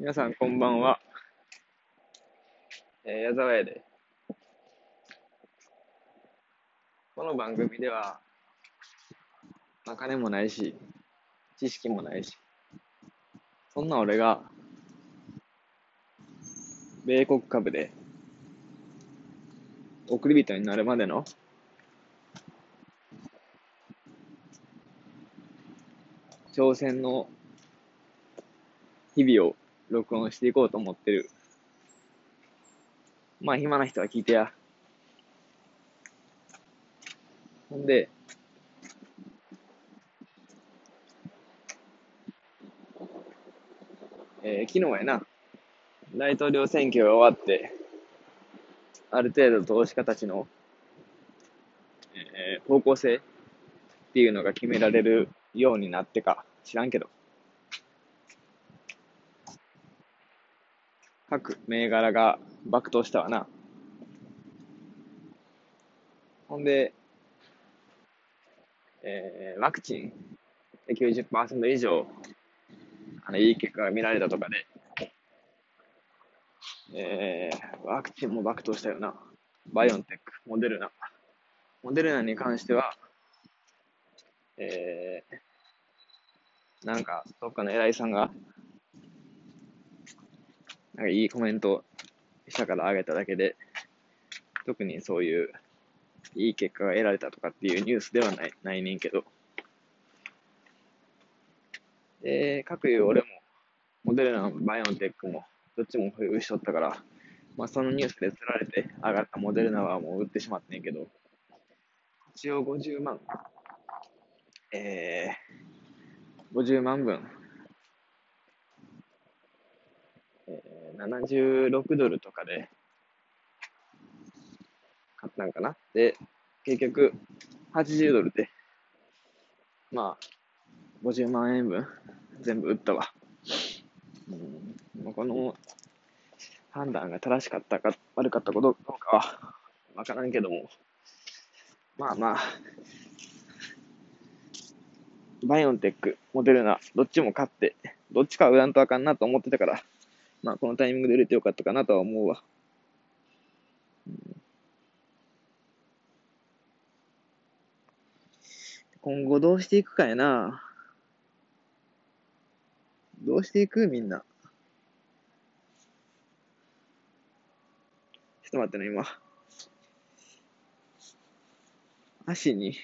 皆さんこんばんは。えー、矢沢屋で。この番組では、まあ、金もないし、知識もないし、そんな俺が、米国株で、送り人になるまでの、挑戦の日々を録音していこうと思ってる。まあ、暇な人は聞いてや。ほんで、えー、昨日やな、大統領選挙が終わって、ある程度投資家たちの、えー、方向性っていうのが決められるようになってか知らんけど、各銘柄が爆投したわな。ほんで、えー、ワクチン90%以上、あの、いい結果が見られたとかで、えー、ワクチンも爆投したよな。バイオンテック、モデルナ。モデルナに関しては、えー、なんか、どっかの偉いさんが、なんかいいコメントしたからあげただけで、特にそういういい結果が得られたとかっていうニュースではないないねんけど。で、各いう俺も、モデルナ、バイオンテックも、どっちも保有しとったから、まあそのニュースで釣られて上がったモデルナはもう売ってしまってんけど、一応50万、えー、50万分えー、76ドルとかで買ったんかな。で、結局、80ドルで、まあ、50万円分全部売ったわ。うん、この判断が正しかったか悪かったかどうかはわからんけども、まあまあ、バイオンテック、モデルナ、どっちも買って、どっちか売らんとあかんなと思ってたから、まあ、このタイミングで売れてよかったかなとは思うわ。今後どうしていくかやな。どうしていくみんな。ちょっと待ってね、今。足に、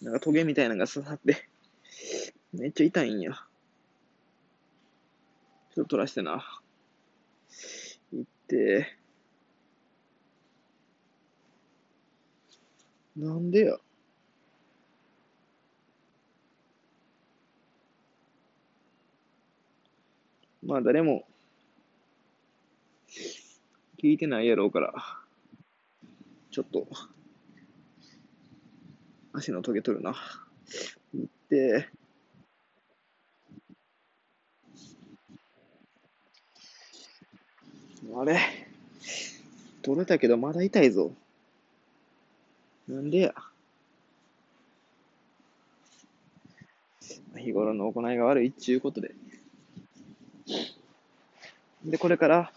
なんかトゲみたいなのが刺さって、めっちゃ痛いんや。ちょっと取らしてな。いって。なんでや？まあ誰も聞いてないやろうから、ちょっと足のトゲ取るな。いって、あれ取れたけどまだ痛いぞ。なんでや。日頃の行いが悪いっちゅうことで。で、これから、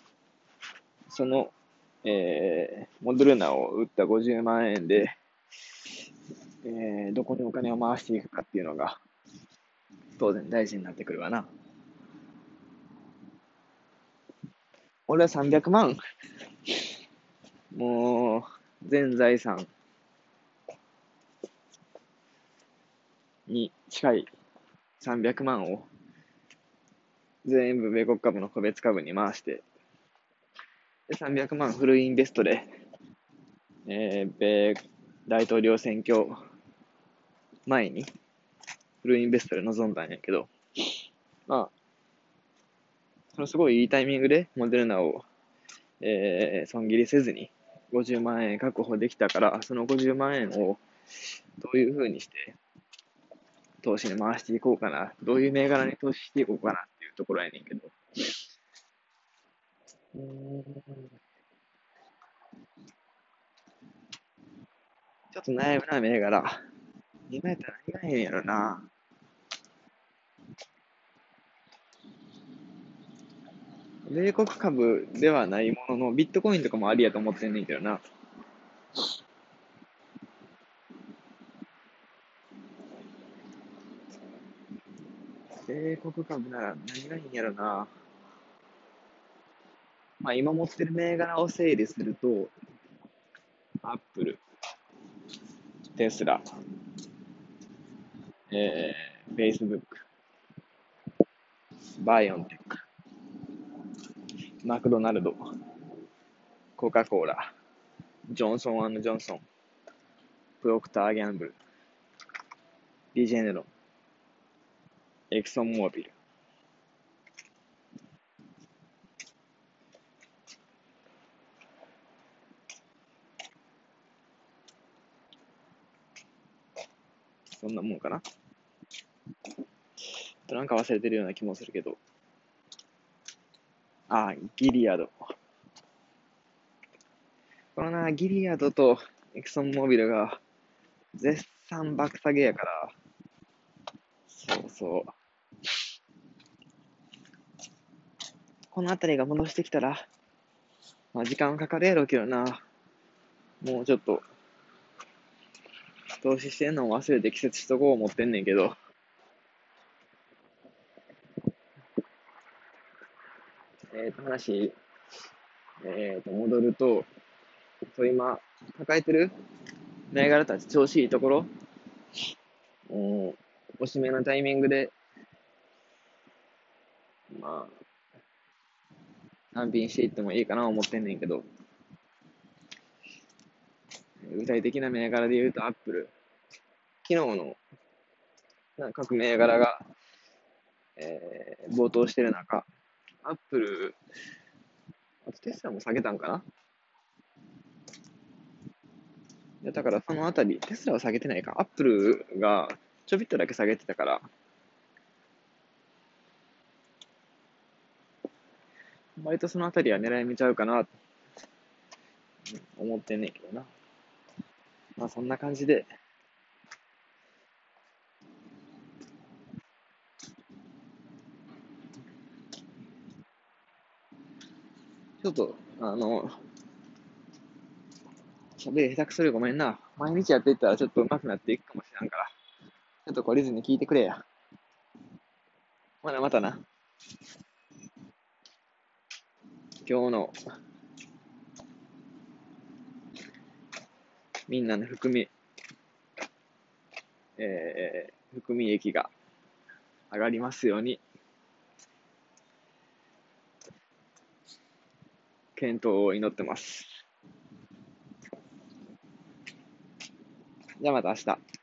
その、えー、モデルナを売った50万円で、えー、どこにお金を回していくかっていうのが、当然大事になってくるわな。俺は300万、もう、全財産。に近い。300万を。全部米国株の個別株に回して、で300万フルインベストで、えー、米大統領選挙前にフルインベストで臨んだんやけど、まあ、そのすごいいいタイミングでモデルナを、えー、損切りせずに50万円確保できたから、その50万円をどういうふうにして投資に回していこうかな、どういう銘柄に投資していこうかなっていうところやねんけど。ちょっと悩むな、銘柄。今やったら何がええんやろな。米国株ではないものの、ビットコインとかもありやと思ってんねんけどな。米国株なら何がいいんやろな。まあ今持ってる銘柄を整理すると、アップル、テスラ、えー、フェイスブック、バイオンテック、マクドナルド、コカ・コーラ、ジョンソンジョンソン、プロクター・ギャンブル、リジェネロン、エクソンモービル。そんなもんかな。なんか忘れてるような気もするけど。あ、ギリアド。このな、ギリアドとエクソンモービルが絶賛爆下げやから、そうそう。この辺りが戻してきたら、まあ時間はかかるやろうけどな。もうちょっと、投資してんのを忘れて季節しとこう思ってんねんけど。えっ、ー、と、話、えっ、ー、と、戻ると、そう今、抱えてる銘柄たち調子いいところ、もう、おしめのタイミングで、まあ、単品していってもいいかな思ってんねんけど、具体的な銘柄で言うと、アップル。昨日の各銘柄が、えー、冒頭してる中、アップル、あとテスラも下げたんかな？いやだからそのあたり、テスラは下げてないか、アップルがちょびっとだけ下げてたから、割とそのあたりは狙い見ちゃうかな、思ってんねんけどな。まあそんな感じで、ちょっと、あの、喋り下手くそでごめんな。毎日やっていったらちょっと上手くなっていくかもしれんから。ちょっと懲りずに聞いてくれや。ほな、またな。今日の、みんなの含み、えー、含み益が上がりますように。健闘を祈ってます。じゃあまた明日。